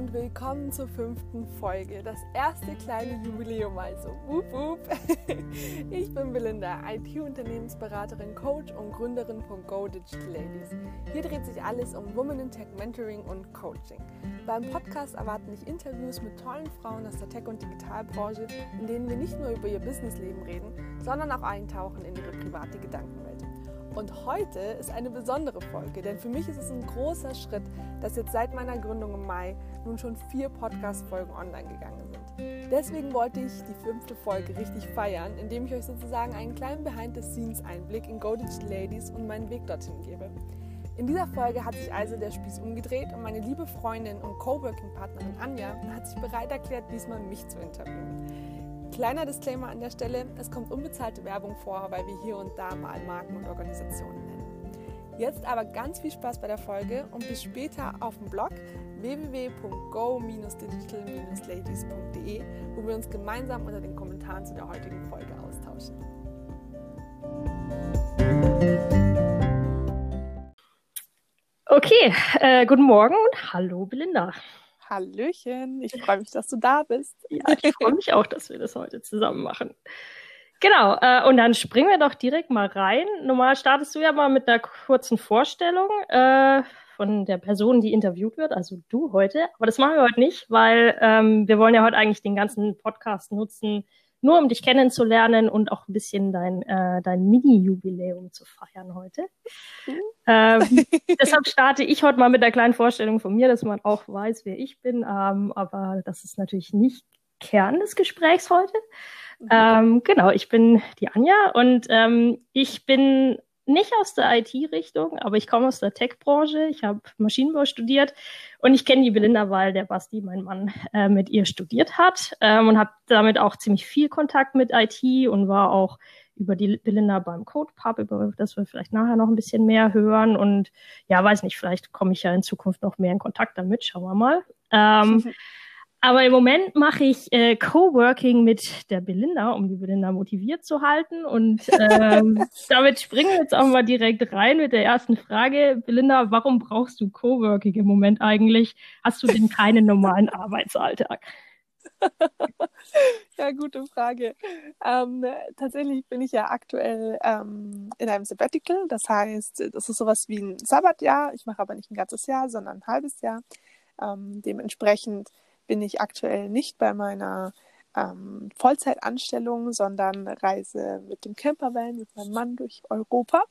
und willkommen zur fünften Folge. Das erste kleine Jubiläum also. Wup, wup. Ich bin Belinda, IT-Unternehmensberaterin, Coach und Gründerin von Go Digital Ladies. Hier dreht sich alles um Women in Tech Mentoring und Coaching. Beim Podcast erwarten dich Interviews mit tollen Frauen aus der Tech- und Digitalbranche, in denen wir nicht nur über ihr Businessleben reden, sondern auch eintauchen in ihre private Gedankenwelt. Und heute ist eine besondere Folge, denn für mich ist es ein großer Schritt, dass jetzt seit meiner Gründung im Mai nun schon vier Podcast-Folgen online gegangen sind. Deswegen wollte ich die fünfte Folge richtig feiern, indem ich euch sozusagen einen kleinen Behind-the-Scenes-Einblick in Go Ladies und meinen Weg dorthin gebe. In dieser Folge hat sich also der Spieß umgedreht und meine liebe Freundin und Coworking-Partnerin Anja hat sich bereit erklärt, diesmal mich zu interviewen. Kleiner Disclaimer an der Stelle, es kommt unbezahlte Werbung vor, weil wir hier und da mal Marken und Organisationen nennen. Jetzt aber ganz viel Spaß bei der Folge und bis später auf dem Blog www.go-digital-ladies.de, wo wir uns gemeinsam unter den Kommentaren zu der heutigen Folge austauschen. Okay, äh, guten Morgen und hallo Belinda. Hallöchen, ich freue mich, dass du da bist. Ja, ich freue mich auch, dass wir das heute zusammen machen. Genau, äh, und dann springen wir doch direkt mal rein. Normal startest du ja mal mit einer kurzen Vorstellung äh, von der Person, die interviewt wird, also du heute. Aber das machen wir heute nicht, weil ähm, wir wollen ja heute eigentlich den ganzen Podcast nutzen, nur um dich kennenzulernen und auch ein bisschen dein, äh, dein Mini-Jubiläum zu feiern heute. Mhm. Ähm, deshalb starte ich heute mal mit einer kleinen Vorstellung von mir, dass man auch weiß, wer ich bin. Ähm, aber das ist natürlich nicht Kern des Gesprächs heute. Mhm. Ähm, genau, ich bin die Anja und ähm, ich bin nicht aus der IT-Richtung, aber ich komme aus der Tech-Branche. Ich habe Maschinenbau studiert und ich kenne die Belinda, weil der Basti, mein Mann, äh, mit ihr studiert hat ähm, und habe damit auch ziemlich viel Kontakt mit IT und war auch über die Belinda beim Code Pub, über das wir vielleicht nachher noch ein bisschen mehr hören. Und ja, weiß nicht, vielleicht komme ich ja in Zukunft noch mehr in Kontakt damit. Schauen wir mal. Ähm, Aber im Moment mache ich äh, Coworking mit der Belinda, um die Belinda motiviert zu halten. Und ähm, damit springen wir jetzt auch mal direkt rein mit der ersten Frage. Belinda, warum brauchst du Coworking im Moment eigentlich? Hast du denn keinen normalen Arbeitsalltag? ja, gute Frage. Ähm, tatsächlich bin ich ja aktuell ähm, in einem Sabbatical. Das heißt, das ist sowas wie ein Sabbatjahr. Ich mache aber nicht ein ganzes Jahr, sondern ein halbes Jahr. Ähm, dementsprechend bin ich aktuell nicht bei meiner ähm, Vollzeitanstellung, sondern reise mit dem Campervan mit meinem Mann durch Europa.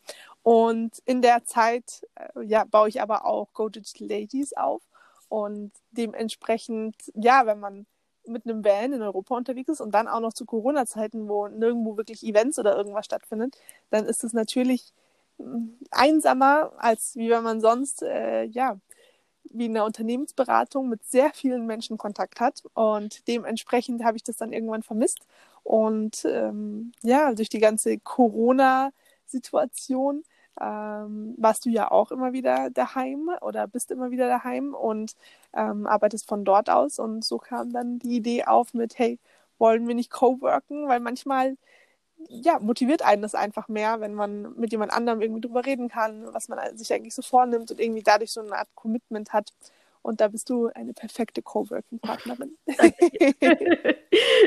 Und in der Zeit äh, ja, baue ich aber auch Go Digital Ladies auf. Und dementsprechend, ja, wenn man mit einem Van in Europa unterwegs ist und dann auch noch zu Corona-Zeiten, wo nirgendwo wirklich Events oder irgendwas stattfindet, dann ist es natürlich hm, einsamer, als wie wenn man sonst äh, ja wie in einer Unternehmensberatung mit sehr vielen Menschen Kontakt hat. Und dementsprechend habe ich das dann irgendwann vermisst. Und ähm, ja, durch die ganze Corona-Situation ähm, warst du ja auch immer wieder daheim oder bist immer wieder daheim und ähm, arbeitest von dort aus. Und so kam dann die Idee auf mit, hey, wollen wir nicht co-worken? Weil manchmal ja, motiviert einen das einfach mehr, wenn man mit jemand anderem irgendwie drüber reden kann, was man sich eigentlich so vornimmt und irgendwie dadurch so eine Art Commitment hat. Und da bist du eine perfekte Coworking-Partnerin.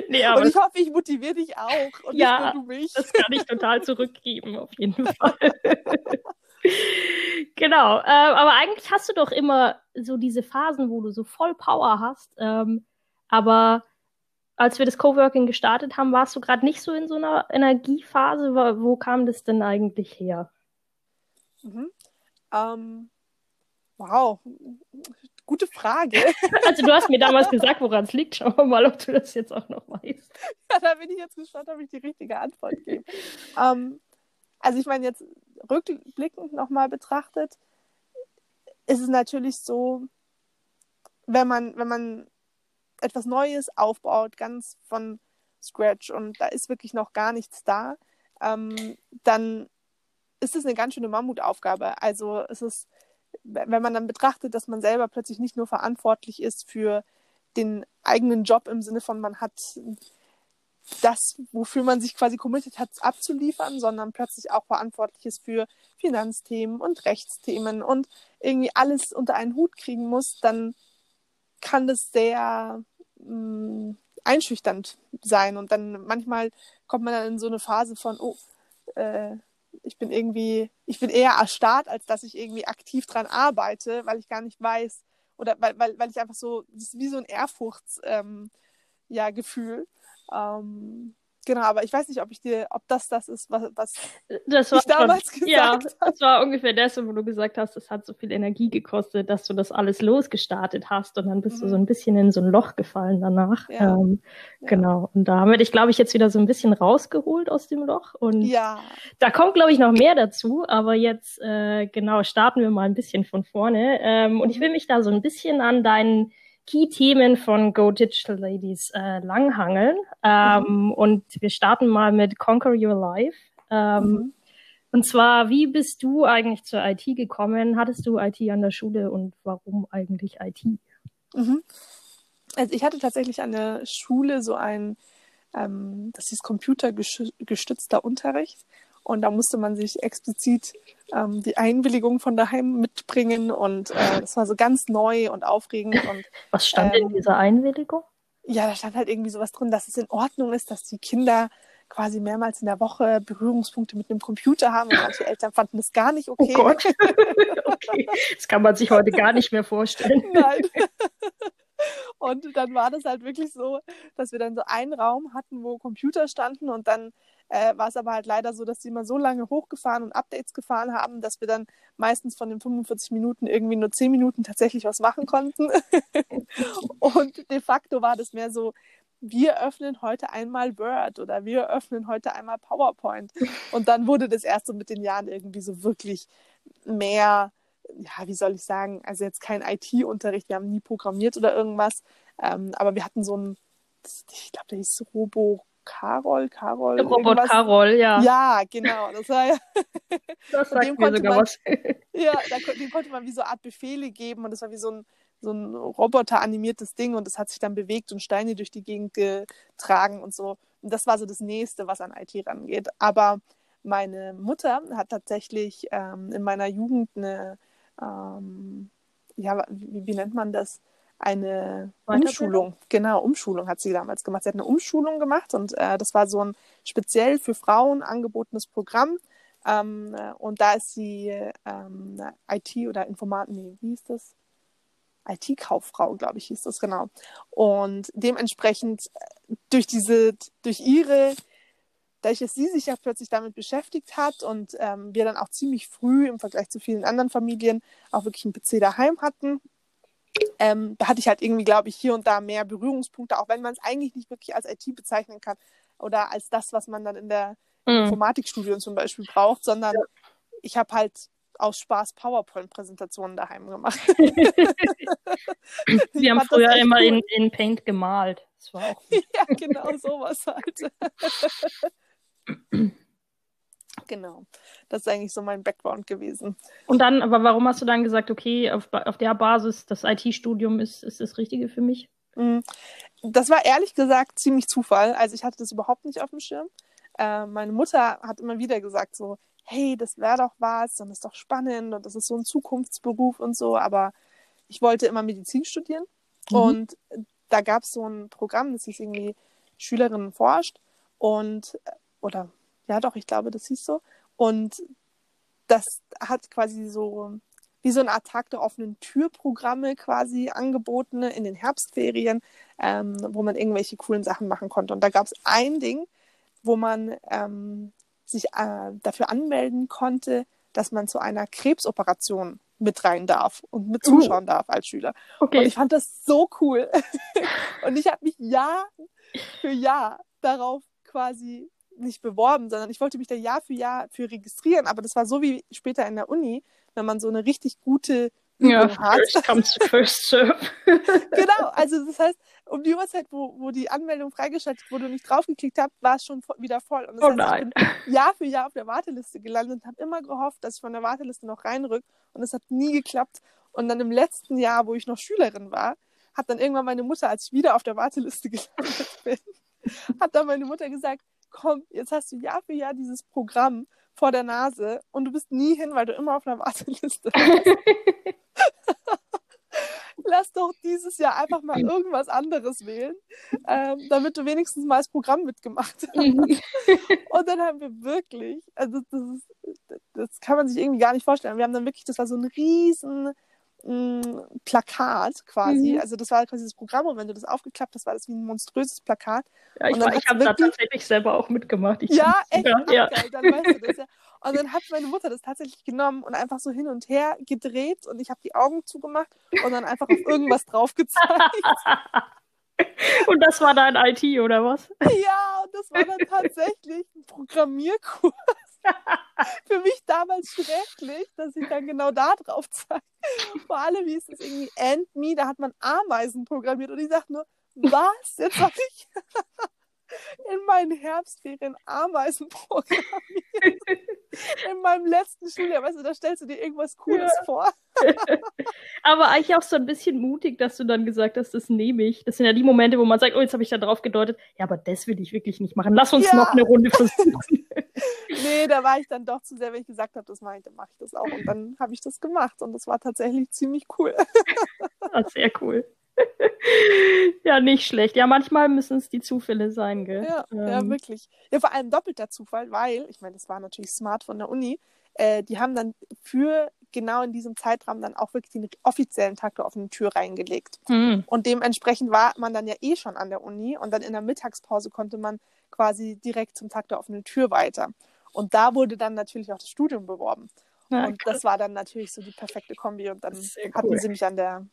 nee, und ich hoffe, ich motiviere dich auch und ja, nicht nur du mich. Das kann ich total zurückgeben, auf jeden Fall. genau. Äh, aber eigentlich hast du doch immer so diese Phasen, wo du so voll Power hast. Ähm, aber als wir das Coworking gestartet haben, warst du gerade nicht so in so einer Energiephase. Wo, wo kam das denn eigentlich her? Mhm. Ähm, wow, gute Frage. also du hast mir damals gesagt, woran es liegt. Schauen wir mal, ob du das jetzt auch noch weißt. Ja, da bin ich jetzt gespannt, ob ich die richtige Antwort gebe. ähm, also ich meine, jetzt rückblickend nochmal betrachtet, ist es natürlich so, wenn man, wenn man etwas Neues aufbaut, ganz von Scratch und da ist wirklich noch gar nichts da, ähm, dann ist es eine ganz schöne Mammutaufgabe. Also es ist, wenn man dann betrachtet, dass man selber plötzlich nicht nur verantwortlich ist für den eigenen Job im Sinne von, man hat das, wofür man sich quasi committed hat, abzuliefern, sondern plötzlich auch verantwortlich ist für Finanzthemen und Rechtsthemen und irgendwie alles unter einen Hut kriegen muss, dann kann das sehr mh, mm, einschüchternd sein. Und dann manchmal kommt man dann in so eine Phase von, oh, äh, ich bin irgendwie, ich bin eher erstarrt, als dass ich irgendwie aktiv dran arbeite, weil ich gar nicht weiß, oder weil, weil, weil ich einfach so, das ist wie so ein Ehrfurchts, ähm, ja. Ähm, Genau, aber ich weiß nicht, ob ich dir, ob das das ist, was, was das war ich damals schon, gesagt ja, habe. Das war ungefähr das, wo du gesagt hast, es hat so viel Energie gekostet, dass du das alles losgestartet hast und dann bist mhm. du so ein bisschen in so ein Loch gefallen danach. Ja. Ähm, ja. Genau. Und da haben wir dich, glaube ich, jetzt wieder so ein bisschen rausgeholt aus dem Loch. Und ja. da kommt, glaube ich, noch mehr dazu. Aber jetzt, äh, genau, starten wir mal ein bisschen von vorne. Ähm, und ich will mich da so ein bisschen an deinen Key-Themen von Go Digital Ladies äh, langhangeln. Ähm, mhm. Und wir starten mal mit Conquer Your Life. Ähm, mhm. Und zwar, wie bist du eigentlich zur IT gekommen? Hattest du IT an der Schule und warum eigentlich IT? Mhm. Also ich hatte tatsächlich an der Schule so ein, ähm, das hieß computergestützter Unterricht. Und da musste man sich explizit ähm, die Einwilligung von daheim mitbringen. Und äh, das war so ganz neu und aufregend. Und, Was stand ähm, in dieser Einwilligung? Ja, da stand halt irgendwie sowas drin, dass es in Ordnung ist, dass die Kinder quasi mehrmals in der Woche Berührungspunkte mit einem Computer haben und manche Eltern fanden das gar nicht okay. Oh Gott. okay. Das kann man sich heute gar nicht mehr vorstellen. Nein. Und dann war das halt wirklich so, dass wir dann so einen Raum hatten, wo Computer standen und dann äh, war es aber halt leider so, dass die immer so lange hochgefahren und Updates gefahren haben, dass wir dann meistens von den 45 Minuten irgendwie nur 10 Minuten tatsächlich was machen konnten. und de facto war das mehr so, wir öffnen heute einmal Word oder wir öffnen heute einmal PowerPoint. Und dann wurde das erst so mit den Jahren irgendwie so wirklich mehr, ja, wie soll ich sagen, also jetzt kein IT-Unterricht, wir haben nie programmiert oder irgendwas, ähm, aber wir hatten so ein, ich glaube, der hieß Robo Carol, Carol. Robot Carol, ja. Ja, genau. Das war ja. Das sagt mir sogar man, was. ja, da, dem konnte man wie so eine Art Befehle geben und das war wie so ein, so ein Roboter-animiertes Ding und das hat sich dann bewegt und Steine durch die Gegend getragen und so. Und das war so das Nächste, was an IT rangeht. Aber meine Mutter hat tatsächlich ähm, in meiner Jugend eine, ähm, ja, wie, wie nennt man das? eine Umschulung, genau, Umschulung hat sie damals gemacht. Sie hat eine Umschulung gemacht und äh, das war so ein speziell für Frauen angebotenes Programm. Ähm, äh, und da ist sie ähm, IT oder Informat, nee, wie hieß das? IT-Kauffrau, glaube ich, hieß das genau. Und dementsprechend äh, durch diese, durch ihre, dadurch, dass sie sich ja plötzlich damit beschäftigt hat und ähm, wir dann auch ziemlich früh im Vergleich zu vielen anderen Familien auch wirklich einen PC daheim hatten, ähm, da hatte ich halt irgendwie, glaube ich, hier und da mehr Berührungspunkte, auch wenn man es eigentlich nicht wirklich als IT bezeichnen kann oder als das, was man dann in der mhm. Informatikstudium zum Beispiel braucht, sondern ja. ich habe halt aus Spaß PowerPoint-Präsentationen daheim gemacht. Wir haben früher immer cool. in, in Paint gemalt. Das war auch ja, genau sowas halt. Genau. Das ist eigentlich so mein Background gewesen. Und dann, aber warum hast du dann gesagt, okay, auf, auf der Basis, das IT-Studium ist, ist das Richtige für mich? Mm, das war ehrlich gesagt ziemlich Zufall. Also ich hatte das überhaupt nicht auf dem Schirm. Äh, meine Mutter hat immer wieder gesagt so, hey, das wäre doch was das ist doch spannend und das ist so ein Zukunftsberuf und so. Aber ich wollte immer Medizin studieren. Mhm. Und da gab es so ein Programm, das hieß irgendwie Schülerinnen forscht. Und, oder ja, doch, ich glaube, das hieß so. Und das hat quasi so wie so eine Art Tag der offenen Türprogramme quasi angeboten in den Herbstferien, ähm, wo man irgendwelche coolen Sachen machen konnte. Und da gab es ein Ding, wo man ähm, sich äh, dafür anmelden konnte, dass man zu einer Krebsoperation mit rein darf und mit uh. zuschauen uh. darf als Schüler. Okay. Und ich fand das so cool. und ich habe mich Jahr für Jahr darauf quasi nicht beworben, sondern ich wollte mich da Jahr für Jahr für registrieren. Aber das war so wie später in der Uni, wenn man so eine richtig gute Übung ja, hat. First comes first serve. genau, also das heißt, um die Uhrzeit, wo, wo die Anmeldung freigeschaltet wurde und ich draufgeklickt habe, war es schon wieder voll. Und das oh heißt, nein. Ich bin Jahr für Jahr auf der Warteliste gelandet und habe immer gehofft, dass ich von der Warteliste noch reinrück. Und es hat nie geklappt. Und dann im letzten Jahr, wo ich noch Schülerin war, hat dann irgendwann meine Mutter, als ich wieder auf der Warteliste gelandet bin, hat dann meine Mutter gesagt, komm, jetzt hast du Jahr für Jahr dieses Programm vor der Nase und du bist nie hin, weil du immer auf einer Warteliste bist. Lass doch dieses Jahr einfach mal irgendwas anderes wählen, ähm, damit du wenigstens mal das Programm mitgemacht hast. Mhm. und dann haben wir wirklich, also das, ist, das kann man sich irgendwie gar nicht vorstellen. Wir haben dann wirklich, das war so ein riesen ein Plakat quasi. Mhm. Also das war quasi das Programm und wenn du das aufgeklappt hast, war das wie ein monströses Plakat. Ja, ich, ich habe da tatsächlich selber auch mitgemacht. Ich ja, echt? Ja, ja. Geil, dann weißt du das ja. Und dann hat meine Mutter das tatsächlich genommen und einfach so hin und her gedreht und ich habe die Augen zugemacht und dann einfach auf irgendwas drauf gezeigt. Und das war dein IT, oder was? Ja, und das war dann tatsächlich ein Programmierkurs. Für mich damals schrecklich, dass ich dann genau da drauf zeige. Vor allem, wie ist es irgendwie End Me, da hat man Ameisen programmiert und ich sage nur, was? Jetzt habe ich in meinen Herbstferien Ameisen programmiert. In meinem letzten Schuljahr, weißt du, da stellst du dir irgendwas Cooles ja. vor. aber eigentlich auch so ein bisschen mutig, dass du dann gesagt hast, das nehme ich. Das sind ja die Momente, wo man sagt, oh, jetzt habe ich da drauf gedeutet. Ja, aber das will ich wirklich nicht machen. Lass uns ja. noch eine Runde versuchen. nee, da war ich dann doch zu sehr, wenn ich gesagt habe, das mache ich, dann mache ich das auch. Und dann habe ich das gemacht und das war tatsächlich ziemlich cool. ja, sehr cool. ja, nicht schlecht. Ja, manchmal müssen es die Zufälle sein, gell? Ja, ähm. ja, wirklich. Ja, vor allem doppelter Zufall, weil, ich meine, das war natürlich smart von der Uni, äh, die haben dann für genau in diesem Zeitraum dann auch wirklich den offiziellen Tag der offenen Tür reingelegt. Mhm. Und dementsprechend war man dann ja eh schon an der Uni und dann in der Mittagspause konnte man quasi direkt zum Tag der offenen Tür weiter. Und da wurde dann natürlich auch das Studium beworben. Ja, und das war dann natürlich so die perfekte Kombi. Und dann hatten cool. sie mich an der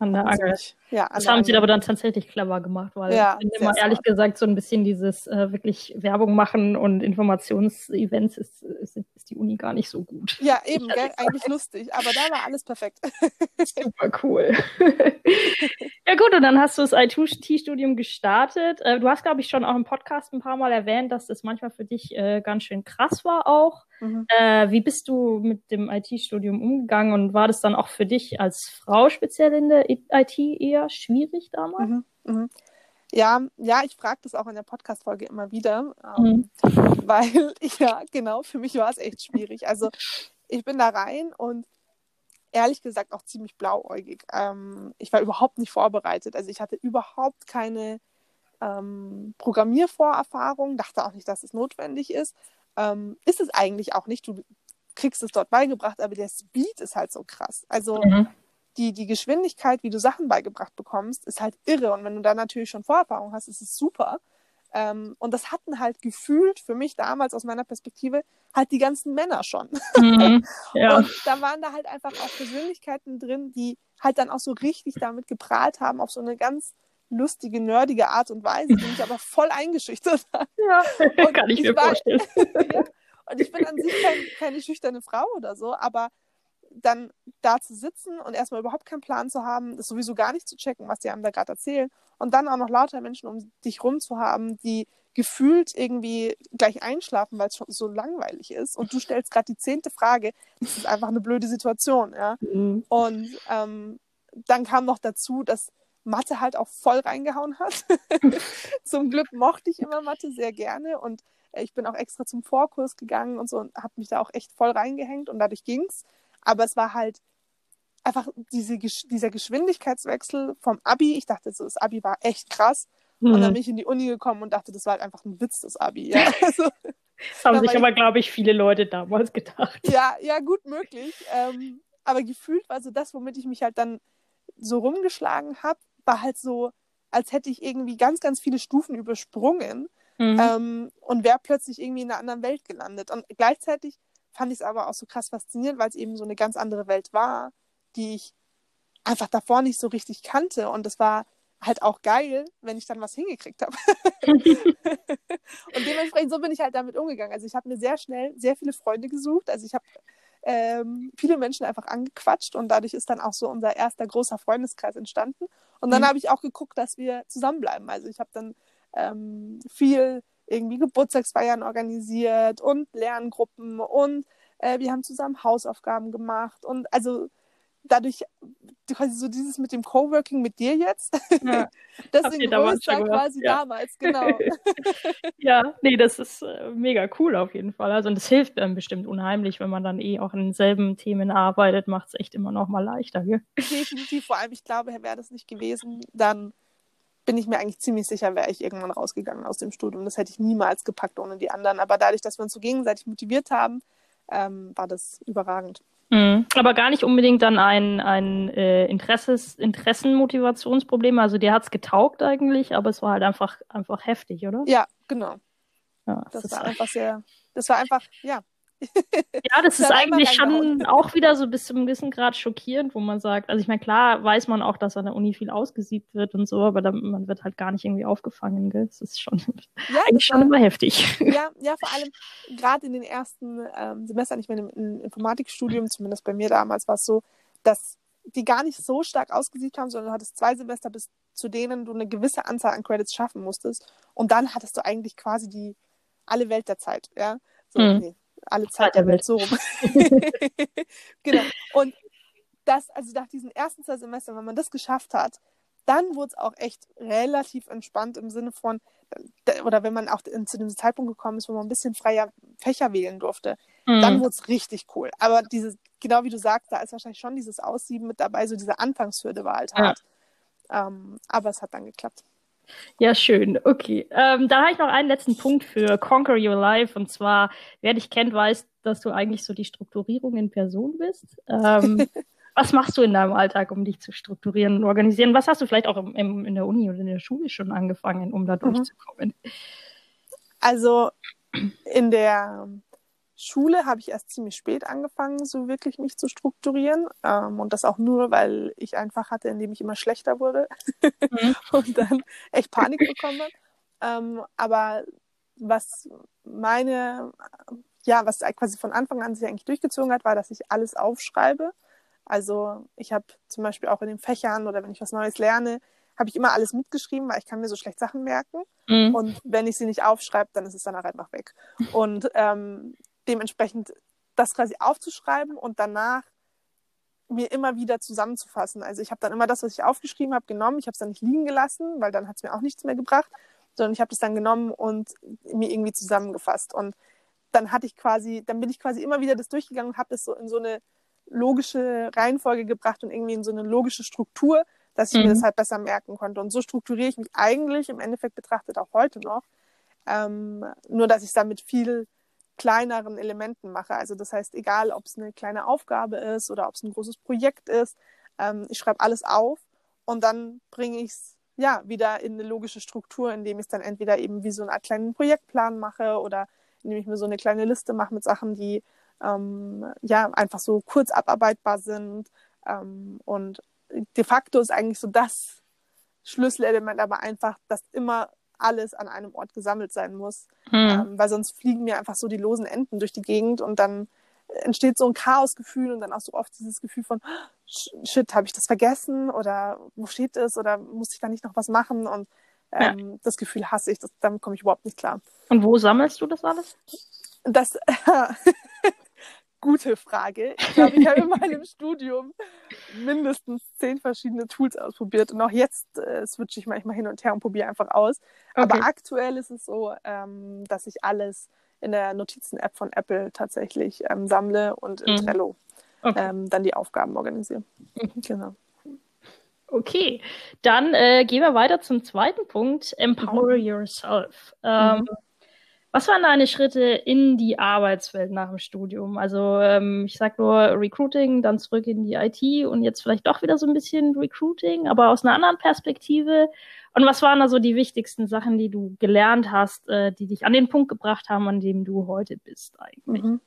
an der Angel. Ja, an das haben sie aber dann tatsächlich clever gemacht, weil ja, ich finde immer ehrlich gesagt so ein bisschen dieses äh, wirklich Werbung machen und Informationsevents ist, ist, ist, die Uni gar nicht so gut. Ja, eben, gell? eigentlich lustig, aber da war alles perfekt. Super cool. ja gut, und dann hast du das IT-Studium gestartet. Äh, du hast, glaube ich, schon auch im Podcast ein paar Mal erwähnt, dass das manchmal für dich äh, ganz schön krass war auch. Mhm. Äh, wie bist du mit dem IT-Studium umgegangen und war das dann auch für dich als Frau speziell in der IT eher schwierig damals? Mhm. Mhm. Ja, ja, ich frage das auch in der Podcast-Folge immer wieder, ähm, mhm. weil ja, genau, für mich war es echt schwierig. Also ich bin da rein und ehrlich gesagt auch ziemlich blauäugig. Ähm, ich war überhaupt nicht vorbereitet. Also ich hatte überhaupt keine ähm, Programmiervorerfahrung, dachte auch nicht, dass es notwendig ist ähm, ist es eigentlich auch nicht. Du kriegst es dort beigebracht, aber der Speed ist halt so krass. Also mhm. die, die Geschwindigkeit, wie du Sachen beigebracht bekommst, ist halt irre. Und wenn du da natürlich schon Vorerfahrung hast, ist es super. Ähm, und das hatten halt gefühlt für mich damals aus meiner Perspektive halt die ganzen Männer schon. Mhm, ja. Und da waren da halt einfach auch Persönlichkeiten drin, die halt dann auch so richtig damit geprahlt haben, auf so eine ganz lustige, nerdige Art und Weise, die mich aber voll eingeschüchtert hat. Ja, und kann ich mir war, vorstellen. ja, und ich bin an sich kein, keine schüchterne Frau oder so, aber dann da zu sitzen und erstmal überhaupt keinen Plan zu haben, das sowieso gar nicht zu checken, was die einem da gerade erzählen und dann auch noch lauter Menschen um dich rum zu haben, die gefühlt irgendwie gleich einschlafen, weil es schon so langweilig ist und du stellst gerade die zehnte Frage, das ist einfach eine blöde Situation, ja. Mhm. Und ähm, dann kam noch dazu, dass Mathe halt auch voll reingehauen hat. zum Glück mochte ich immer Mathe sehr gerne und äh, ich bin auch extra zum Vorkurs gegangen und so und habe mich da auch echt voll reingehängt und dadurch ging's. Aber es war halt einfach diese, dieser Geschwindigkeitswechsel vom Abi. Ich dachte so, das Abi war echt krass. Mhm. Und dann mhm. bin ich in die Uni gekommen und dachte, das war halt einfach ein Witz, das Abi. Ja, also, das haben sich aber, glaube ich, viele Leute damals gedacht. Ja, ja, gut möglich. Ähm, aber gefühlt war so das, womit ich mich halt dann so rumgeschlagen habe, war halt so, als hätte ich irgendwie ganz, ganz viele Stufen übersprungen mhm. ähm, und wäre plötzlich irgendwie in einer anderen Welt gelandet. Und gleichzeitig fand ich es aber auch so krass faszinierend, weil es eben so eine ganz andere Welt war, die ich einfach davor nicht so richtig kannte. Und das war halt auch geil, wenn ich dann was hingekriegt habe. und dementsprechend so bin ich halt damit umgegangen. Also ich habe mir sehr schnell sehr viele Freunde gesucht. Also ich habe ähm, viele Menschen einfach angequatscht und dadurch ist dann auch so unser erster großer Freundeskreis entstanden. Und dann mhm. habe ich auch geguckt, dass wir zusammenbleiben. Also ich habe dann ähm, viel irgendwie Geburtstagsfeiern organisiert und Lerngruppen und äh, wir haben zusammen Hausaufgaben gemacht und also dadurch quasi so dieses mit dem Coworking mit dir jetzt, ja. das in größer quasi ja. damals, genau. Ja, nee, das ist äh, mega cool auf jeden Fall. Also, und das hilft einem bestimmt unheimlich, wenn man dann eh auch in denselben Themen arbeitet, macht es echt immer noch mal leichter. Gell? Definitiv, vor allem, ich glaube, wäre das nicht gewesen, dann bin ich mir eigentlich ziemlich sicher, wäre ich irgendwann rausgegangen aus dem Studium. Das hätte ich niemals gepackt ohne die anderen. Aber dadurch, dass wir uns so gegenseitig motiviert haben, ähm, war das überragend. Mhm. Aber gar nicht unbedingt dann ein, ein äh, Interesses, Interessenmotivationsproblem. Also dir hat es getaugt eigentlich, aber es war halt einfach, einfach heftig, oder? Ja, genau. Ja, Das ist war einfach sehr, das war einfach, ja. Ja, das ist eigentlich schon auch wieder so bis zu einem gewissen Grad schockierend, wo man sagt, also ich meine, klar weiß man auch, dass an der Uni viel ausgesiebt wird und so, aber dann, man wird halt gar nicht irgendwie aufgefangen, gell? Das ist schon Ja, eigentlich schon war, immer heftig. ja, ja, vor allem gerade in den ersten ähm, Semestern, ich meine, im, Informatikstudium, zumindest bei mir damals, war es so, dass die gar nicht so stark ausgesiebt haben, sondern du hattest zwei Semester, bis zu denen du eine gewisse Anzahl an Credits schaffen musstest. Und dann hattest du eigentlich quasi die alle Welt der Zeit, ja. So, Mhm. nee, alle Zeit Zeit der Welt, so rum. genau. Und das, also nach diesen ersten zwei Semestern, wenn man das geschafft hat, dann wurde es auch echt relativ entspannt im Sinne von, oder wenn man auch zu dem Zeitpunkt gekommen ist, wo man ein bisschen freier Fächer wählen durfte, dann Mhm. wurde es richtig cool. Aber dieses, genau wie du sagst, da ist wahrscheinlich schon dieses Aussieben mit dabei, so diese Anfangshürde war halt Ja. hart. Ähm, aber es hat dann geklappt. Ja, schön. Okay. Ähm, dann habe ich noch einen letzten Punkt für Conquer Your Life. Und zwar, wer dich kennt, weiß, dass du eigentlich so die Strukturierung in Person bist. Ähm, was machst du in deinem Alltag, um dich zu strukturieren und organisieren? Was hast du vielleicht auch im, im, in der Uni oder in der Schule schon angefangen, um da Mhm. durchzukommen? Also in der Schule habe ich erst ziemlich spät angefangen, so wirklich mich zu strukturieren. Ähm, und das auch nur, weil ich einfach hatte, indem ich immer schlechter wurde Mhm. und dann echt Panik bekommen habe. Ähm, aber was meine, ja, was quasi von Anfang an sich eigentlich durchgezogen hat, war, dass ich alles aufschreibe. Also ich habe zum Beispiel auch in den Fächern oder wenn ich was Neues lerne, habe ich immer alles mitgeschrieben, weil ich kann mir so schlecht Sachen merken. Mhm. Und wenn ich sie nicht aufschreibe, dann ist es dann halt einfach weg. Und ähm, dementsprechend das quasi aufzuschreiben und danach mir immer wieder zusammenzufassen. Also ich habe dann immer das, was ich aufgeschrieben habe, genommen. Ich habe es dann nicht liegen gelassen, weil dann hat es mir auch nichts mehr gebracht, sondern ich habe das dann genommen und mir irgendwie zusammengefasst. Und dann hatte ich quasi, dann bin ich quasi immer wieder das durchgegangen und habe das so in so eine logische Reihenfolge gebracht und irgendwie in so eine logische Struktur, dass ich Mhm. mir das halt besser merken konnte. Und so strukturiere ich mich eigentlich im Endeffekt betrachtet auch heute noch. Ähm, nur, dass ich es dann mit viel kleineren Elementen mache. Also das heißt, egal, ob es eine kleine Aufgabe ist oder ob es ein großes Projekt ist, ähm, ich schreibe alles auf und dann bringe ich es ja wieder in eine logische Struktur, indem ich es dann entweder eben wie so eine Art kleinen Projektplan mache oder indem ich mir so eine kleine Liste mache mit Sachen, die ähm, ja einfach so kurz abarbeitbar sind. Ähm, und de facto ist eigentlich so das Schlüsselelement, aber einfach, dass immer alles an einem Ort gesammelt sein muss, Mhm. ähm, weil sonst fliegen mir einfach so die losen Enden durch die Gegend und dann entsteht so ein Chaosgefühl und dann auch so oft dieses Gefühl von "Sh- shit, habe ich das vergessen oder wo steht es oder muss ich da nicht noch was machen und ähm, das Gefühl hasse ich, das, damit komme ich überhaupt nicht klar. Und wo sammelst du das alles? Das gute Frage. Ich glaube, ich habe in meinem Studium mindestens zehn verschiedene Tools ausprobiert und auch jetzt äh, switche ich manchmal hin und her und probiere einfach aus. Aber Okay. aktuell ist es so, ähm, dass ich alles in der Notizen-App von Apple tatsächlich ähm, sammle und in Mhm. Trello Okay. ähm, dann die Aufgaben organisiere. Mhm. Genau. Okay, dann äh, gehen wir weiter zum zweiten Punkt, Empower Mhm. Yourself. Ähm, Was waren deine Schritte in die Arbeitswelt nach dem Studium? Also ähm, ich sag nur Recruiting, dann zurück in die IT und jetzt vielleicht doch wieder so ein bisschen Recruiting, aber aus einer anderen Perspektive. Und was waren da so die wichtigsten Sachen, die du gelernt hast, äh, die dich an den Punkt gebracht haben, an dem du heute bist eigentlich? Mhm.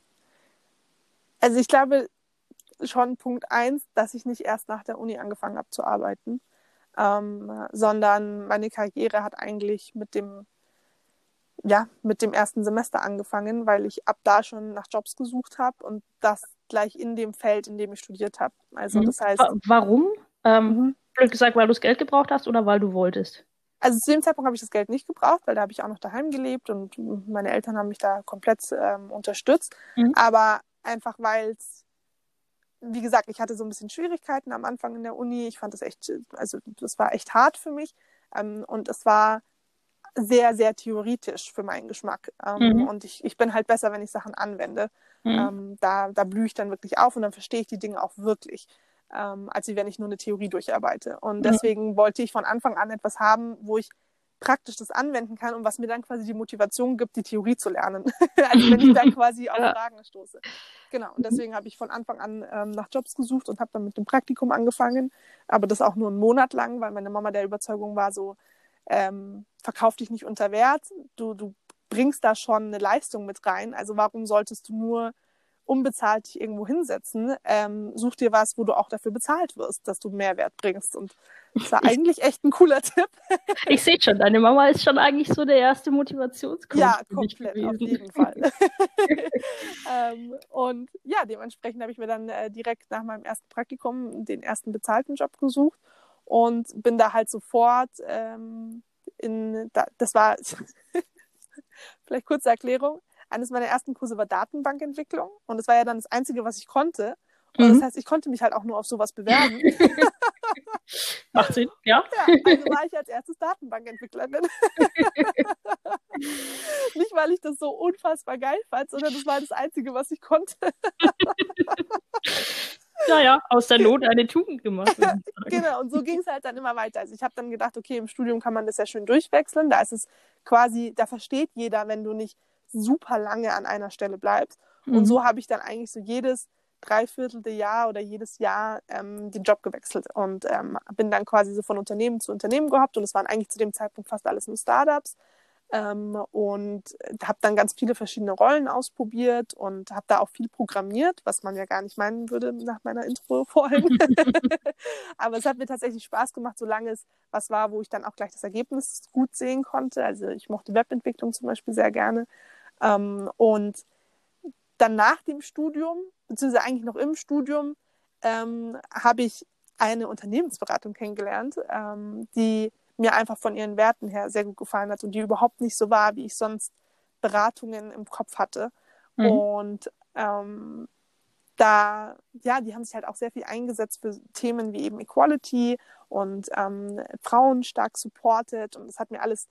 Also ich glaube schon Punkt eins, dass ich nicht erst nach der Uni angefangen habe zu arbeiten, ähm, sondern meine Karriere hat eigentlich mit dem ja, mit dem ersten Semester angefangen, weil ich ab da schon nach Jobs gesucht habe und das gleich in dem Feld, in dem ich studiert habe. Also Mhm. das heißt, Wa- Warum? Ähm, mhm. blöd gesagt, weil du das Geld gebraucht hast oder weil du wolltest? also zu dem Zeitpunkt habe ich das Geld nicht gebraucht, weil da habe ich auch noch daheim gelebt und meine Eltern haben mich da komplett ähm, unterstützt. Mhm. Aber einfach weil es wie gesagt, ich hatte so ein bisschen Schwierigkeiten am Anfang in der Uni. Ich fand das echt, also das war echt hart für mich. Ähm, und es war sehr, sehr theoretisch für meinen Geschmack. Ähm, mhm. Und ich, ich bin halt besser, wenn ich Sachen anwende. Mhm. Ähm, da, da blühe ich dann wirklich auf und dann verstehe ich die Dinge auch wirklich, ähm, als wenn ich nur eine Theorie durcharbeite. Und mhm. deswegen wollte ich von Anfang an etwas haben, wo ich praktisch das anwenden kann und was mir dann quasi die Motivation gibt, die Theorie zu lernen. also wenn ich dann quasi auf Fragen stoße. Genau, und deswegen habe ich von Anfang an ähm, nach Jobs gesucht und habe dann mit dem Praktikum angefangen, aber das auch nur einen Monat lang, weil meine Mama der Überzeugung war so, ähm, verkauf dich nicht unter Wert, du, du bringst da schon eine Leistung mit rein, also warum solltest du nur unbezahlt dich irgendwo hinsetzen, ähm, such dir was, wo du auch dafür bezahlt wirst, dass du Mehrwert bringst. Und das war eigentlich echt ein cooler Tipp. ich sehe schon, deine Mama ist schon eigentlich so der erste Motivationscoach. Ja, komplett, auf jeden Fall. ähm, und ja, dementsprechend habe ich mir dann äh, direkt nach meinem ersten Praktikum den ersten bezahlten Job gesucht und bin da halt sofort ähm, in, da, das war, vielleicht kurze Erklärung, eines meiner ersten Kurse war Datenbankentwicklung und das war ja dann das Einzige, was ich konnte. Und mhm. das heißt, ich konnte mich halt auch nur auf sowas bewerben. Macht Sinn, ja. ja. Also war ich als erstes Datenbankentwicklerin. Nicht, weil ich das so unfassbar geil fand, sondern das war das Einzige, was ich konnte. Naja, aus der Not eine Tugend gemacht. genau, und so ging es halt dann immer weiter. Also ich habe dann gedacht, okay, im Studium kann man das ja schön durchwechseln. Da ist es quasi, da versteht jeder, wenn du nicht super lange an einer Stelle bleibst. Mhm. Und so habe ich dann eigentlich so jedes dreiviertelte Jahr oder jedes Jahr ähm, den Job gewechselt und ähm, bin dann quasi so von Unternehmen zu Unternehmen gehabt und es waren eigentlich zu dem Zeitpunkt fast alles nur Startups ähm, und habe dann ganz viele verschiedene Rollen ausprobiert und habe da auch viel programmiert, was man ja gar nicht meinen würde nach meiner Intro vorhin. Aber es hat mir tatsächlich Spaß gemacht, solange es was war, wo ich dann auch gleich das Ergebnis gut sehen konnte. Also ich mochte Webentwicklung zum Beispiel sehr gerne ähm, und dann nach dem Studium, beziehungsweise eigentlich noch im Studium, ähm, habe ich eine Unternehmensberatung kennengelernt, ähm, die mir einfach von ihren Werten her sehr gut gefallen hat und die überhaupt nicht so war, wie ich sonst Beratungen im Kopf hatte. Mhm. Und ähm, da, ja, die haben sich halt auch sehr viel eingesetzt für Themen wie eben Equality und ähm, Frauen stark supported und das hat mir alles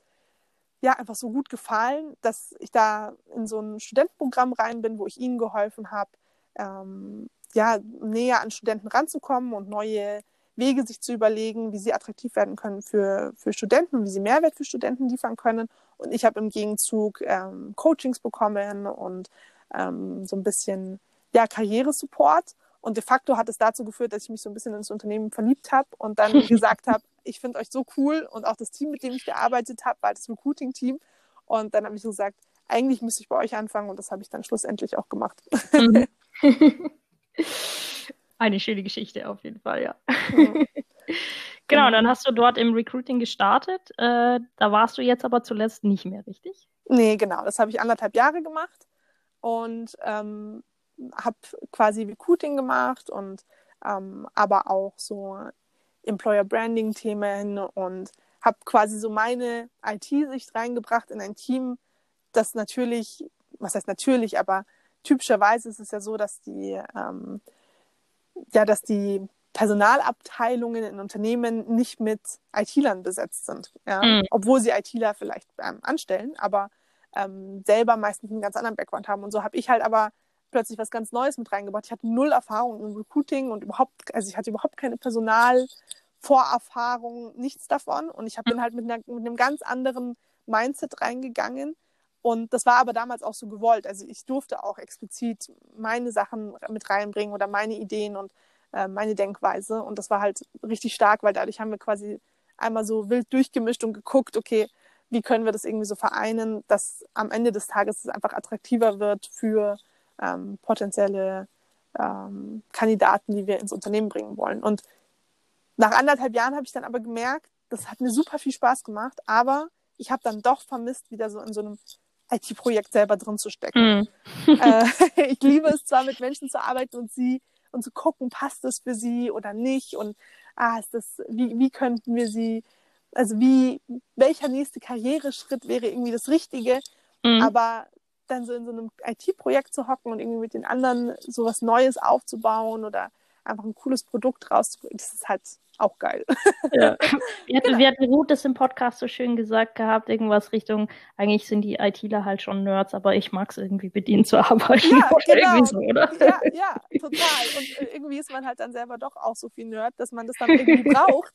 ja einfach so gut gefallen, dass ich da in so ein Studentenprogramm rein bin, wo ich ihnen geholfen habe, ähm, ja, näher an Studenten ranzukommen und neue Wege sich zu überlegen, wie sie attraktiv werden können für, für Studenten, wie sie Mehrwert für Studenten liefern können. Und ich habe im Gegenzug ähm, Coachings bekommen und ähm, so ein bisschen ja, Karrieresupport. Und de facto hat es dazu geführt, dass ich mich so ein bisschen ins Unternehmen verliebt habe und dann gesagt habe, ich finde euch so cool und auch das Team, mit dem ich gearbeitet habe, war das Recruiting-Team. Und dann habe ich gesagt, eigentlich müsste ich bei euch anfangen und das habe ich dann schlussendlich auch gemacht. Eine schöne Geschichte auf jeden Fall, ja. Mhm. genau, dann hast du dort im Recruiting gestartet. Äh, da warst du jetzt aber zuletzt nicht mehr, richtig? Nee, genau. Das habe ich anderthalb Jahre gemacht und ähm, habe quasi Recruiting gemacht und ähm, aber auch so Employer Branding Themen und habe quasi so meine IT-Sicht reingebracht in ein Team, das natürlich, was heißt natürlich, aber typischerweise ist es ja so, dass die, ähm, ja, dass die Personalabteilungen in Unternehmen nicht mit IT-Lern besetzt sind, ja? Mhm. obwohl sie ITler vielleicht ähm, anstellen, aber ähm, selber meistens einen ganz anderen Background haben. Und so habe ich halt aber plötzlich was ganz Neues mit reingebracht. Ich hatte null Erfahrung im Recruiting und überhaupt, also ich hatte überhaupt keine Personalvorerfahrung, nichts davon. Und ich bin halt mit, einer, mit einem ganz anderen Mindset reingegangen. Und das war aber damals auch so gewollt. Also ich durfte auch explizit meine Sachen mit reinbringen oder meine Ideen und äh, meine Denkweise. Und das war halt richtig stark, weil dadurch haben wir quasi einmal so wild durchgemischt und geguckt, okay, wie können wir das irgendwie so vereinen, dass am Ende des Tages es einfach attraktiver wird für ähm, potenzielle ähm, Kandidaten, die wir ins Unternehmen bringen wollen. Und nach anderthalb Jahren habe ich dann aber gemerkt, das hat mir super viel Spaß gemacht, aber ich habe dann doch vermisst, wieder so in so einem IT-Projekt selber drin zu stecken. Mm. äh, ich liebe es zwar, mit Menschen zu arbeiten und sie und zu gucken, passt das für sie oder nicht und ah, ist das, wie, wie könnten wir sie, also wie, welcher nächste Karriereschritt wäre irgendwie das Richtige, mm. aber dann so in so einem IT-Projekt zu hocken und irgendwie mit den anderen so was Neues aufzubauen oder einfach ein cooles Produkt rauszubringen, das ist halt auch geil. Ja. Wie hat, genau. wie hat Ruth das im Podcast so schön gesagt gehabt? Irgendwas Richtung, eigentlich sind die ITler halt schon Nerds, aber ich mag es irgendwie mit ihnen zu arbeiten. Ja, genau. So, oder? Ja, ja, total. Und irgendwie ist man halt dann selber doch auch so viel Nerd, dass man das dann irgendwie braucht.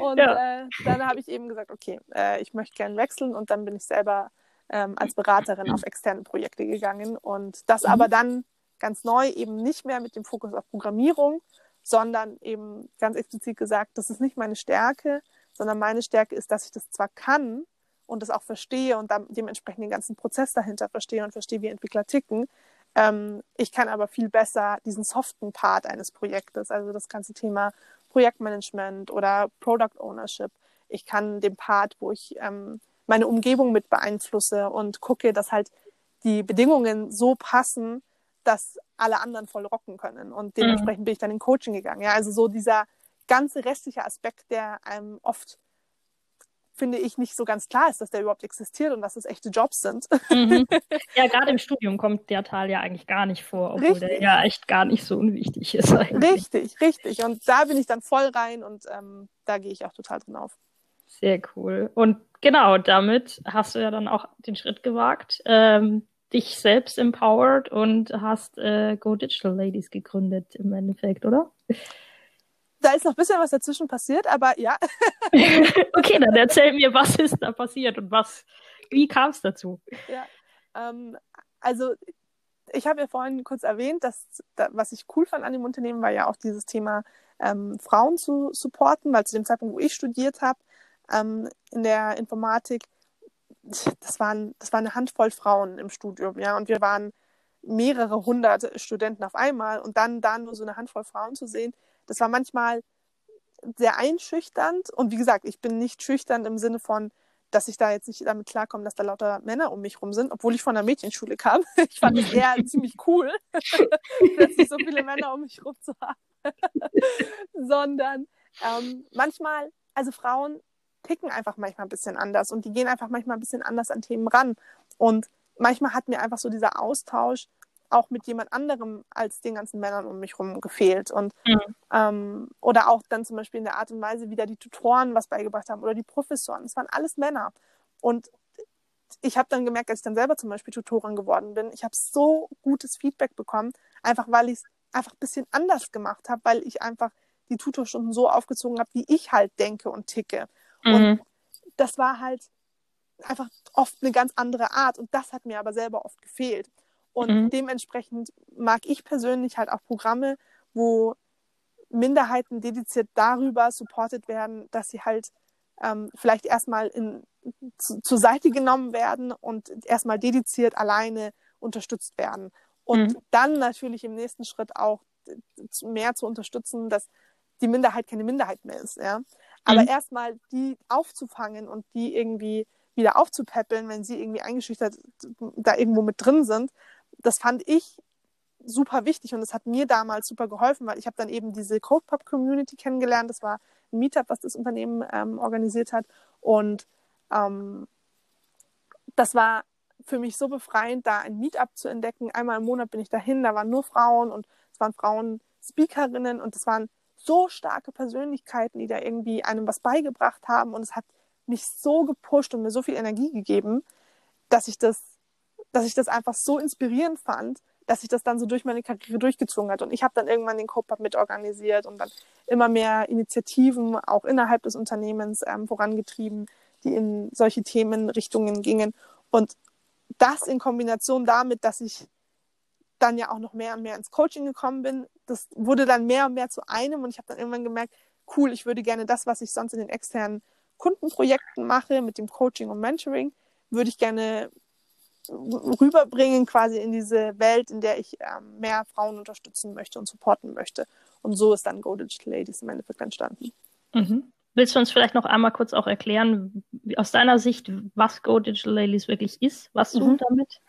und ja. äh, dann habe ich eben gesagt, okay, äh, ich möchte gerne wechseln und dann bin ich selber ähm, als Beraterin auf externe Projekte gegangen und das mhm. aber dann ganz neu eben nicht mehr mit dem Fokus auf Programmierung, sondern eben ganz explizit gesagt, das ist nicht meine Stärke, sondern meine Stärke ist, dass ich das zwar kann und das auch verstehe und dementsprechend den ganzen Prozess dahinter verstehe und verstehe, wie Entwickler ticken. Ähm, ich kann aber viel besser diesen soften Part eines Projektes, also das ganze Thema Projektmanagement oder Product Ownership. Ich kann den Part, wo ich ähm, meine Umgebung mit beeinflusse und gucke, dass halt die Bedingungen so passen, dass alle anderen voll rocken können. Und mhm. dementsprechend mhm. bin ich dann in Coaching gegangen. Ja, also so dieser ganze restliche Aspekt, der einem oft finde ich nicht so ganz klar ist, dass der überhaupt existiert und dass es echte Jobs sind. Mhm. Ja, gerade im Studium kommt der Teil ja eigentlich gar nicht vor, obwohl richtig. der ja echt gar nicht so unwichtig ist. Eigentlich. Richtig, richtig. Und da bin ich dann voll rein und ähm, da gehe ich auch total drin auf. Sehr cool. Und genau, damit hast du ja dann auch den Schritt gewagt, ähm, dich selbst empowered und hast äh, Go Digital Ladies gegründet im Endeffekt, oder? Da ist noch ein bisschen was dazwischen passiert, aber ja. okay, dann erzähl mir, was ist da passiert und was, wie kam es dazu? Ja, ähm, also ich habe ja vorhin kurz erwähnt, dass da, was ich cool fand an dem Unternehmen war ja auch dieses Thema ähm, Frauen zu supporten, weil zu dem Zeitpunkt, wo ich studiert habe, ähm, in der Informatik, das waren, das war eine Handvoll Frauen im Studium, ja, und wir waren mehrere hundert Studenten auf einmal und dann da nur so eine Handvoll Frauen zu sehen, das war manchmal sehr einschüchternd und wie gesagt, ich bin nicht schüchtern im Sinne von, dass ich da jetzt nicht damit klarkomme, dass da lauter Männer um mich rum sind, obwohl ich von der Mädchenschule kam. Ich fand es eher ziemlich cool, plötzlich so viele Männer um mich rum zu haben. Sondern ähm, manchmal, also Frauen ticken einfach manchmal ein bisschen anders und die gehen einfach manchmal ein bisschen anders an Themen ran. Und manchmal hat mir einfach so dieser Austausch auch mit jemand anderem als den ganzen Männern um mich herum gefehlt. Und mhm. ähm, oder auch dann zum Beispiel in der Art und Weise, wie da die Tutoren was beigebracht haben oder die Professoren. Es waren alles Männer. Und ich habe dann gemerkt, als ich dann selber zum Beispiel Tutorin geworden bin, ich habe so gutes Feedback bekommen, einfach weil ich es einfach ein bisschen anders gemacht habe, weil ich einfach die Tutorstunden so aufgezogen habe, wie ich halt denke und ticke. Mhm. Und das war halt einfach oft eine ganz andere Art. Und das hat mir aber selber oft gefehlt. Und mhm. dementsprechend mag ich persönlich halt auch Programme, wo Minderheiten dediziert darüber supported werden, dass sie halt ähm, vielleicht erstmal in, zu, zur Seite genommen werden und erstmal dediziert alleine unterstützt werden. Und mhm. dann natürlich im nächsten Schritt auch mehr zu unterstützen, dass die Minderheit keine Minderheit mehr ist. Ja? Aber mhm. erstmal die aufzufangen und die irgendwie wieder aufzupäppeln, wenn sie irgendwie eingeschüchtert da irgendwo mit drin sind, das fand ich super wichtig und es hat mir damals super geholfen, weil ich habe dann eben diese CodePub Community kennengelernt. Das war ein Meetup, was das Unternehmen ähm, organisiert hat und ähm, das war für mich so befreiend, da ein Meetup zu entdecken. Einmal im Monat bin ich dahin, da waren nur Frauen und es waren Frauen Speakerinnen und es waren so starke Persönlichkeiten, die da irgendwie einem was beigebracht haben. Und es hat mich so gepusht und mir so viel Energie gegeben, dass ich das, dass ich das einfach so inspirierend fand, dass sich das dann so durch meine Karriere durchgezogen hat. Und ich habe dann irgendwann den Co-Pub mitorganisiert und dann immer mehr Initiativen auch innerhalb des Unternehmens ähm, vorangetrieben, die in solche Themenrichtungen gingen. Und das in Kombination damit, dass ich dann ja auch noch mehr und mehr ins Coaching gekommen bin, das wurde dann mehr und mehr zu einem und ich habe dann irgendwann gemerkt, cool, ich würde gerne das, was ich sonst in den externen Kundenprojekten mache, mit dem Coaching und Mentoring, würde ich gerne rüberbringen quasi in diese Welt, in der ich ähm, mehr Frauen unterstützen möchte und supporten möchte. Und so ist dann Go Digital Ladies im Endeffekt entstanden. Mhm. Willst du uns vielleicht noch einmal kurz auch erklären, aus deiner Sicht, was Go Digital Ladies wirklich ist, was du mhm. damit.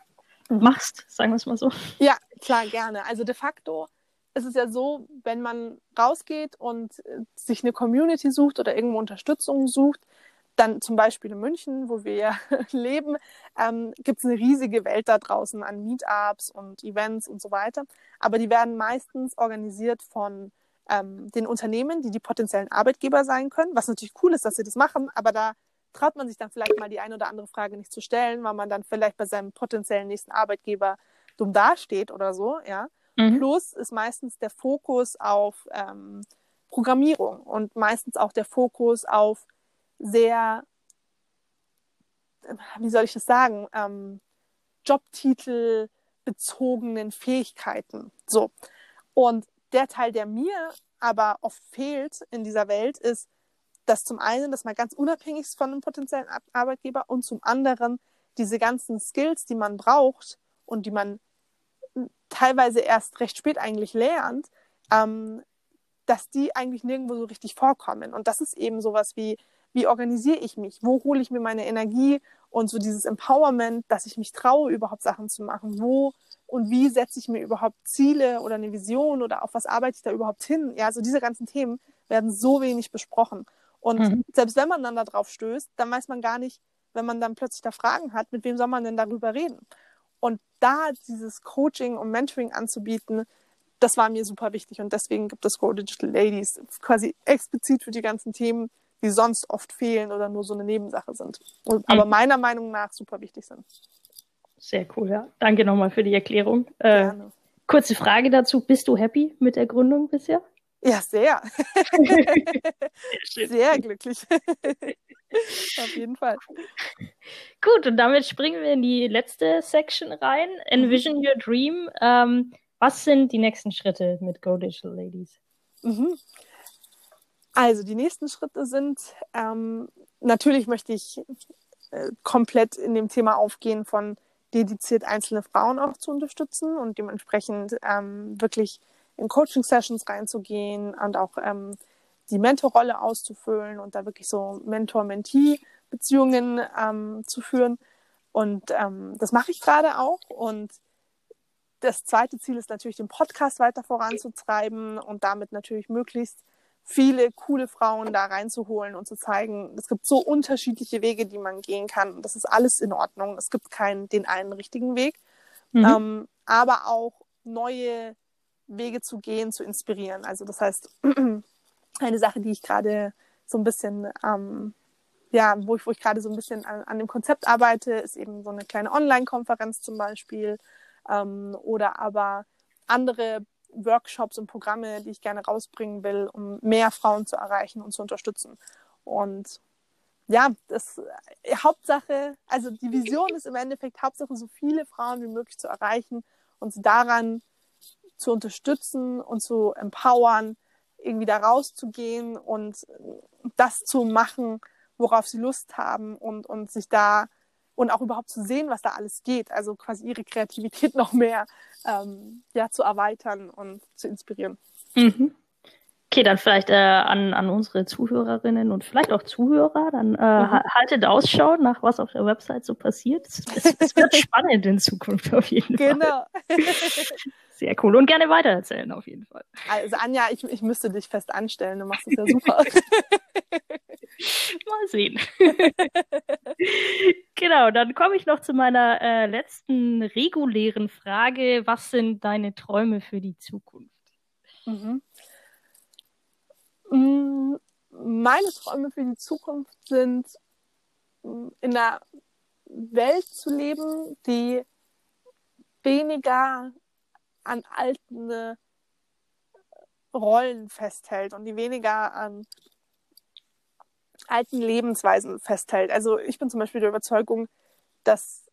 Machst, sagen wir es mal so? Ja, klar, gerne. Also de facto ist es ja so, wenn man rausgeht und äh, sich eine Community sucht oder irgendwo Unterstützung sucht, dann zum Beispiel in München, wo wir ja leben, ähm, gibt es eine riesige Welt da draußen an Meetups und Events und so weiter. Aber die werden meistens organisiert von ähm, den Unternehmen, die die potenziellen Arbeitgeber sein können, was natürlich cool ist, dass sie das machen, aber da traut man sich dann vielleicht mal die eine oder andere Frage nicht zu stellen, weil man dann vielleicht bei seinem potenziellen nächsten Arbeitgeber dumm dasteht oder so, ja. Mhm. Plus ist meistens der Fokus auf ähm, Programmierung und meistens auch der Fokus auf sehr, wie soll ich das sagen, ähm, Jobtitel bezogenen Fähigkeiten. So. Und der Teil, der mir aber oft fehlt in dieser Welt, ist, dass zum einen, dass man ganz unabhängig ist von einem potenziellen Arbeitgeber und zum anderen diese ganzen Skills, die man braucht und die man teilweise erst recht spät eigentlich lernt, ähm, dass die eigentlich nirgendwo so richtig vorkommen. Und das ist eben sowas wie, wie organisiere ich mich? Wo hole ich mir meine Energie und so dieses Empowerment, dass ich mich traue, überhaupt Sachen zu machen? Wo und wie setze ich mir überhaupt Ziele oder eine Vision oder auf was arbeite ich da überhaupt hin? Ja, also diese ganzen Themen werden so wenig besprochen. Und mhm. selbst wenn man dann da drauf stößt, dann weiß man gar nicht, wenn man dann plötzlich da Fragen hat, mit wem soll man denn darüber reden? Und da dieses Coaching und Mentoring anzubieten, das war mir super wichtig. Und deswegen gibt es Go Digital Ladies quasi explizit für die ganzen Themen, die sonst oft fehlen oder nur so eine Nebensache sind. Und, mhm. Aber meiner Meinung nach super wichtig sind. Sehr cool, ja. Danke nochmal für die Erklärung. Äh, kurze Frage dazu. Bist du happy mit der Gründung bisher? Ja, sehr. sehr glücklich. Auf jeden Fall. Gut, und damit springen wir in die letzte Section rein. Envision mhm. Your Dream. Ähm, was sind die nächsten Schritte mit Go Digital Ladies? Mhm. Also die nächsten Schritte sind, ähm, natürlich möchte ich äh, komplett in dem Thema aufgehen von dediziert einzelne Frauen auch zu unterstützen und dementsprechend ähm, wirklich in Coaching-Sessions reinzugehen und auch ähm, die Mentorrolle auszufüllen und da wirklich so Mentor-Mentee-Beziehungen ähm, zu führen. Und ähm, das mache ich gerade auch. Und das zweite Ziel ist natürlich, den Podcast weiter voranzutreiben und damit natürlich möglichst viele coole Frauen da reinzuholen und zu zeigen, es gibt so unterschiedliche Wege, die man gehen kann. Und das ist alles in Ordnung. Es gibt keinen den einen richtigen Weg. Mhm. Ähm, aber auch neue Wege zu gehen, zu inspirieren. Also das heißt, eine Sache, die ich gerade so ein bisschen, ähm, ja, wo ich, wo ich gerade so ein bisschen an, an, dem Konzept arbeite, ist eben so eine kleine Online-Konferenz zum Beispiel ähm, oder aber andere Workshops und Programme, die ich gerne rausbringen will, um mehr Frauen zu erreichen und zu unterstützen. Und ja, das äh, Hauptsache, also die Vision ist im Endeffekt Hauptsache, so viele Frauen wie möglich zu erreichen und sie daran zu unterstützen und zu empowern, irgendwie da rauszugehen und das zu machen, worauf sie Lust haben und, und sich da und auch überhaupt zu sehen, was da alles geht. Also quasi ihre Kreativität noch mehr ähm, ja, zu erweitern und zu inspirieren. Mhm. Okay, dann vielleicht äh, an, an unsere Zuhörerinnen und vielleicht auch Zuhörer, dann äh, mhm. haltet Ausschau nach was auf der Website so passiert. Es, es wird spannend in Zukunft auf jeden Fall. Genau. Sehr cool. Und gerne weitererzählen auf jeden Fall. Also Anja, ich, ich müsste dich fest anstellen. Du machst es ja super. Mal sehen. genau, dann komme ich noch zu meiner äh, letzten regulären Frage. Was sind deine Träume für die Zukunft? Mhm. Mm, meine Träume für die Zukunft sind, mm, in einer Welt zu leben, die weniger an alten äh, Rollen festhält und die weniger an alten Lebensweisen festhält. Also ich bin zum Beispiel der Überzeugung, dass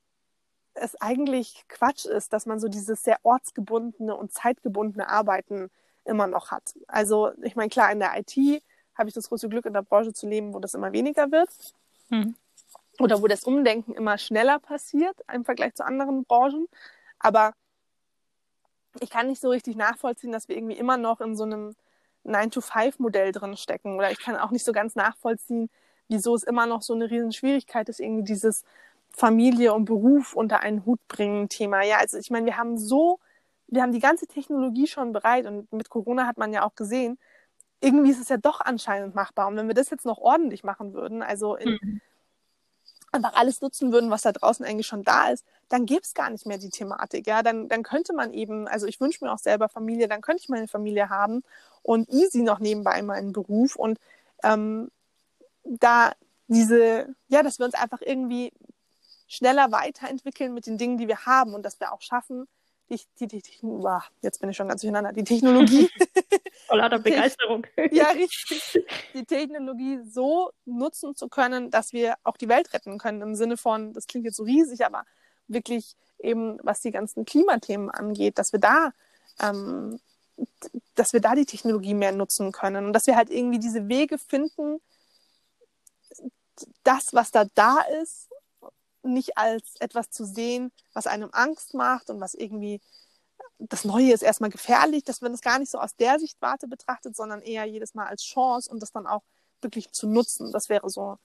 es eigentlich Quatsch ist, dass man so dieses sehr ortsgebundene und zeitgebundene Arbeiten immer noch hat. Also ich meine, klar, in der IT habe ich das große Glück, in der Branche zu leben, wo das immer weniger wird. Hm. Oder wo das Umdenken immer schneller passiert im Vergleich zu anderen Branchen. Aber ich kann nicht so richtig nachvollziehen, dass wir irgendwie immer noch in so einem 9-to-5-Modell drin stecken. Oder ich kann auch nicht so ganz nachvollziehen, wieso es immer noch so eine riesen Schwierigkeit ist, irgendwie dieses Familie und Beruf unter einen Hut bringen Thema. Ja, also ich meine, wir haben so, wir haben die ganze Technologie schon bereit und mit Corona hat man ja auch gesehen, irgendwie ist es ja doch anscheinend machbar. Und wenn wir das jetzt noch ordentlich machen würden, also in, mhm. Einfach alles nutzen würden, was da draußen eigentlich schon da ist, dann gäbe es gar nicht mehr die Thematik. Ja, dann, dann könnte man eben, also ich wünsche mir auch selber Familie, dann könnte ich meine Familie haben und easy noch nebenbei meinen Beruf und ähm, da diese, ja, dass wir uns einfach irgendwie schneller weiterentwickeln mit den Dingen, die wir haben und dass wir auch schaffen, die, die, die, die jetzt bin ich schon ganz durcheinander, die Technologie. Voller Begeisterung. ja, richtig. Die Technologie so nutzen zu können, dass wir auch die Welt retten können, im Sinne von, das klingt jetzt so riesig, aber wirklich eben, was die ganzen Klimathemen angeht, dass wir da, ähm, dass wir da die Technologie mehr nutzen können und dass wir halt irgendwie diese Wege finden, das, was da da ist, nicht als etwas zu sehen, was einem Angst macht und was irgendwie das Neue ist erstmal gefährlich, dass man das gar nicht so aus der Sichtwarte betrachtet, sondern eher jedes Mal als Chance und das dann auch wirklich zu nutzen. Das wäre so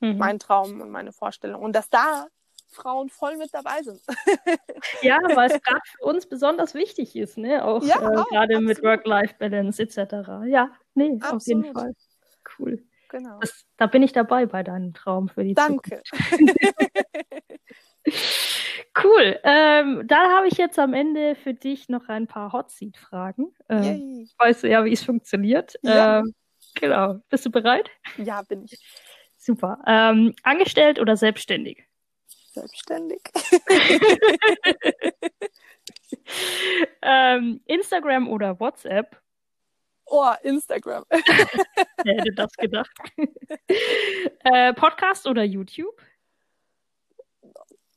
mhm. mein Traum und meine Vorstellung. Und dass da Frauen voll mit dabei sind. ja, weil es gerade für uns besonders wichtig ist, ne? Auch, ja, äh, gerade mit Work-Life-Balance etc. Ja, nee, absolut. auf jeden Fall. Cool. Genau. Das, da bin ich dabei bei deinem Traum für die Danke. Zukunft. cool. Ähm, dann habe ich jetzt am Ende für dich noch ein paar Hot Seat Fragen. Ähm, weißt du ja, wie es funktioniert. Ja. Ähm, genau. Bist du bereit? Ja, bin ich. Super. Ähm, angestellt oder selbstständig? Selbstständig. Ähm, Instagram oder WhatsApp? Oh, Instagram. Wer hätte das gedacht? äh, Podcast oder YouTube?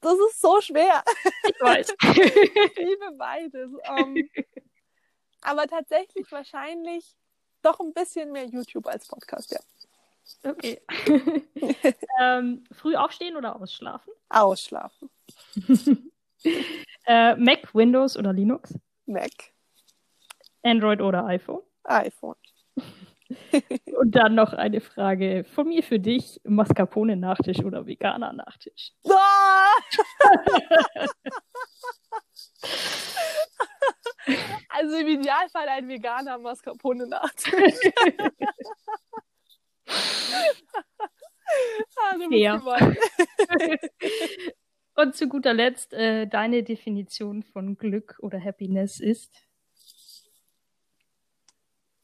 Das ist so schwer. Ich weiß. ich liebe beides. Um, ähm, aber tatsächlich wahrscheinlich doch ein bisschen mehr YouTube als Podcast, ja. Okay. ähm, früh aufstehen oder ausschlafen? Ausschlafen. äh, Mac, Windows oder Linux? Mac. Android oder iPhone? iPhone. Und dann noch eine Frage von mir für dich: Mascarpone-Nachtisch oder Veganer-Nachtisch? also im Idealfall ein veganer Mascarpone-Nachtisch. ah, Und zu guter Letzt, äh, deine Definition von Glück oder Happiness ist?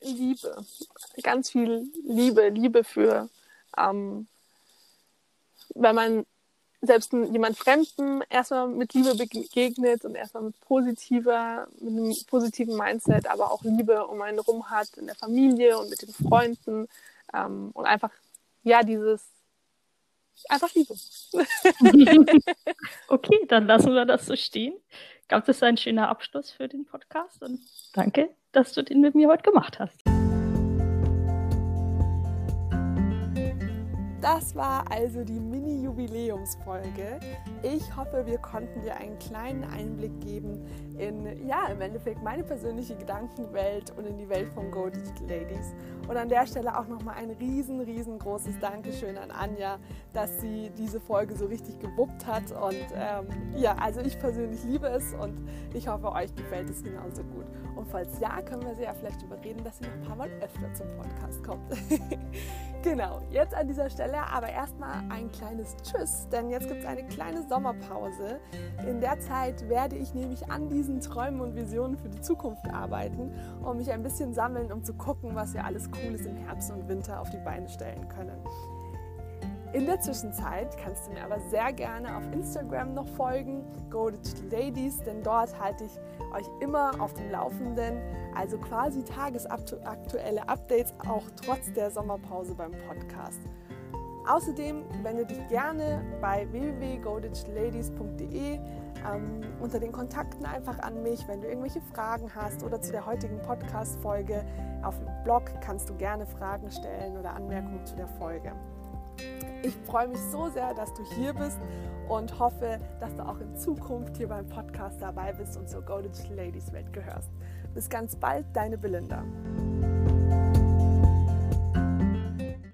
Liebe. Ganz viel Liebe. Liebe für, ähm, wenn man selbst jemand Fremden erstmal mit Liebe begegnet und erstmal mit positiver, mit einem positiven Mindset, aber auch Liebe um einen rum hat in der Familie und mit den Freunden ähm, und einfach, ja, dieses einfach Liebe. okay, dann lassen wir das so stehen. Das ist ein schöner Abschluss für den Podcast und danke dass du den mit mir heute gemacht hast. Das war also die Mini-Jubiläumsfolge. Ich hoffe, wir konnten dir einen kleinen Einblick geben in, ja, im Endeffekt meine persönliche Gedankenwelt und in die Welt von Go Digital Ladies. Und an der Stelle auch nochmal ein riesen, riesengroßes Dankeschön an Anja, dass sie diese Folge so richtig gewuppt hat. Und ähm, ja, also ich persönlich liebe es und ich hoffe, euch gefällt es genauso gut. Und falls ja, können wir sie ja vielleicht überreden, dass sie noch ein paar Mal öfter zum Podcast kommt. genau, jetzt an dieser Stelle aber erstmal ein kleines Tschüss, denn jetzt gibt es eine kleine Sommerpause. In der Zeit werde ich nämlich an diesen Träumen und Visionen für die Zukunft arbeiten und mich ein bisschen sammeln, um zu gucken, was wir alles Cooles im Herbst und Winter auf die Beine stellen können. In der Zwischenzeit kannst du mir aber sehr gerne auf Instagram noch folgen, Go Digital Ladies, denn dort halte ich euch immer auf dem Laufenden, also quasi tagesaktuelle Updates auch trotz der Sommerpause beim Podcast. Außerdem wende dich gerne bei www.godigitalladies.de ähm, unter den Kontakten einfach an mich, wenn du irgendwelche Fragen hast oder zu der heutigen Podcast-Folge. Auf dem Blog kannst du gerne Fragen stellen oder Anmerkungen zu der Folge. Ich freue mich so sehr, dass du hier bist und hoffe, dass du auch in Zukunft hier beim Podcast dabei bist und zur Go Digital Ladies Welt gehörst. Bis ganz bald, deine Belinda.